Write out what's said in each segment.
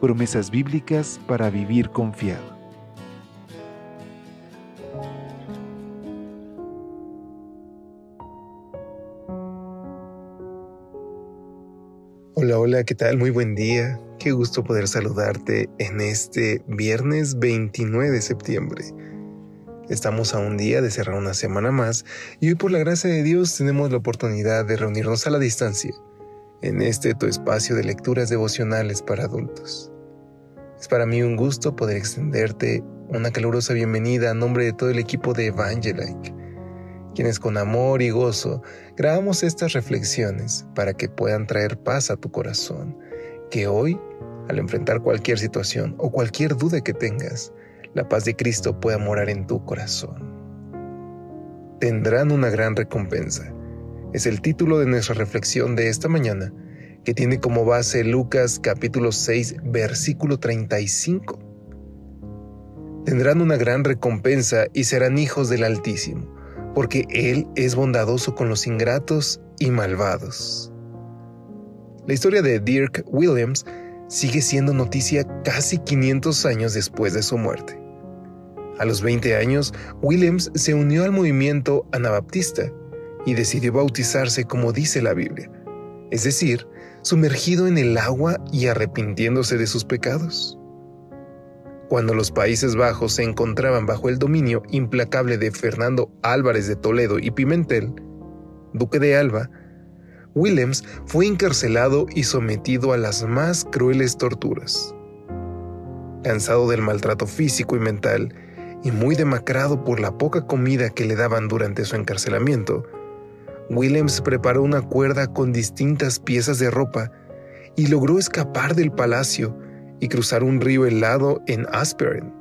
Promesas bíblicas para vivir confiado. Hola, hola, ¿qué tal? Muy buen día. Qué gusto poder saludarte en este viernes 29 de septiembre. Estamos a un día de cerrar una semana más y hoy por la gracia de Dios tenemos la oportunidad de reunirnos a la distancia en este tu espacio de lecturas devocionales para adultos. Es para mí un gusto poder extenderte una calurosa bienvenida a nombre de todo el equipo de Evangelike, quienes con amor y gozo grabamos estas reflexiones para que puedan traer paz a tu corazón, que hoy, al enfrentar cualquier situación o cualquier duda que tengas, la paz de Cristo pueda morar en tu corazón. Tendrán una gran recompensa. Es el título de nuestra reflexión de esta mañana que tiene como base Lucas capítulo 6 versículo 35. Tendrán una gran recompensa y serán hijos del Altísimo, porque Él es bondadoso con los ingratos y malvados. La historia de Dirk Williams sigue siendo noticia casi 500 años después de su muerte. A los 20 años, Williams se unió al movimiento anabaptista y decidió bautizarse como dice la Biblia, es decir, sumergido en el agua y arrepintiéndose de sus pecados. Cuando los Países Bajos se encontraban bajo el dominio implacable de Fernando Álvarez de Toledo y Pimentel, duque de Alba, Williams fue encarcelado y sometido a las más crueles torturas. Cansado del maltrato físico y mental, y muy demacrado por la poca comida que le daban durante su encarcelamiento, Williams preparó una cuerda con distintas piezas de ropa y logró escapar del palacio y cruzar un río helado en Asperen.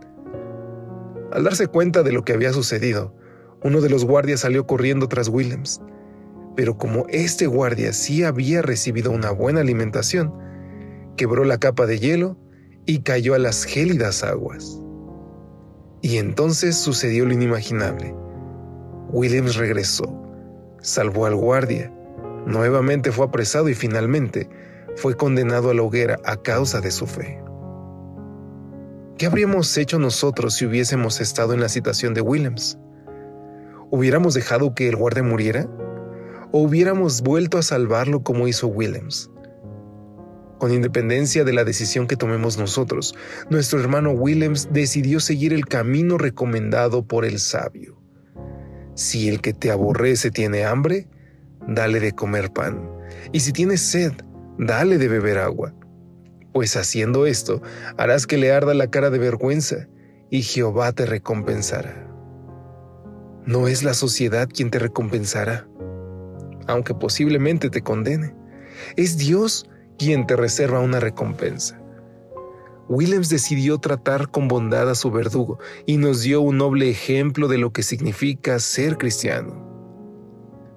Al darse cuenta de lo que había sucedido, uno de los guardias salió corriendo tras Williams, pero como este guardia sí había recibido una buena alimentación, quebró la capa de hielo y cayó a las gélidas aguas. Y entonces sucedió lo inimaginable. Williams regresó salvó al guardia, nuevamente fue apresado y finalmente fue condenado a la hoguera a causa de su fe. ¿Qué habríamos hecho nosotros si hubiésemos estado en la situación de Williams? ¿Hubiéramos dejado que el guardia muriera? ¿O hubiéramos vuelto a salvarlo como hizo Williams? Con independencia de la decisión que tomemos nosotros, nuestro hermano Williams decidió seguir el camino recomendado por el sabio. Si el que te aborrece tiene hambre, dale de comer pan, y si tienes sed, dale de beber agua. Pues haciendo esto, harás que le arda la cara de vergüenza, y Jehová te recompensará. No es la sociedad quien te recompensará, aunque posiblemente te condene. Es Dios quien te reserva una recompensa. Williams decidió tratar con bondad a su verdugo y nos dio un noble ejemplo de lo que significa ser cristiano.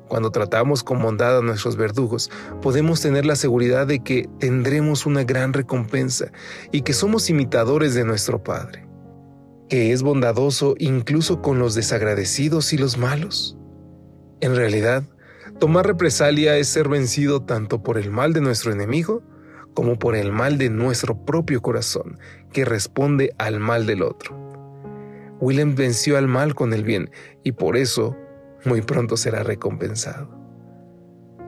Cuando tratamos con bondad a nuestros verdugos, podemos tener la seguridad de que tendremos una gran recompensa y que somos imitadores de nuestro Padre, que es bondadoso incluso con los desagradecidos y los malos. En realidad, tomar represalia es ser vencido tanto por el mal de nuestro enemigo como por el mal de nuestro propio corazón, que responde al mal del otro. William venció al mal con el bien y por eso muy pronto será recompensado.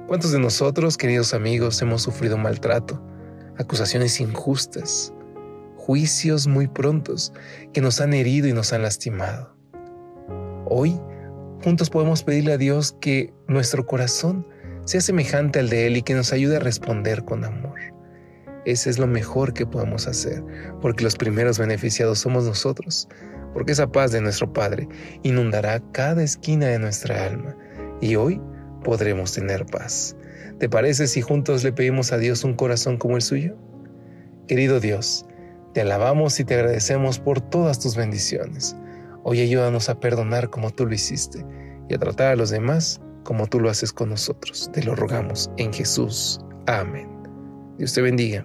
¿Cuántos de nosotros, queridos amigos, hemos sufrido maltrato, acusaciones injustas, juicios muy prontos que nos han herido y nos han lastimado? Hoy, juntos podemos pedirle a Dios que nuestro corazón sea semejante al de Él y que nos ayude a responder con amor. Ese es lo mejor que podemos hacer, porque los primeros beneficiados somos nosotros, porque esa paz de nuestro Padre inundará cada esquina de nuestra alma y hoy podremos tener paz. ¿Te parece si juntos le pedimos a Dios un corazón como el suyo? Querido Dios, Te alabamos y te agradecemos por todas tus bendiciones. Hoy ayúdanos a perdonar como tú lo hiciste y a tratar a los demás como tú lo haces con nosotros. Te lo rogamos en Jesús. Amén. Dios te bendiga.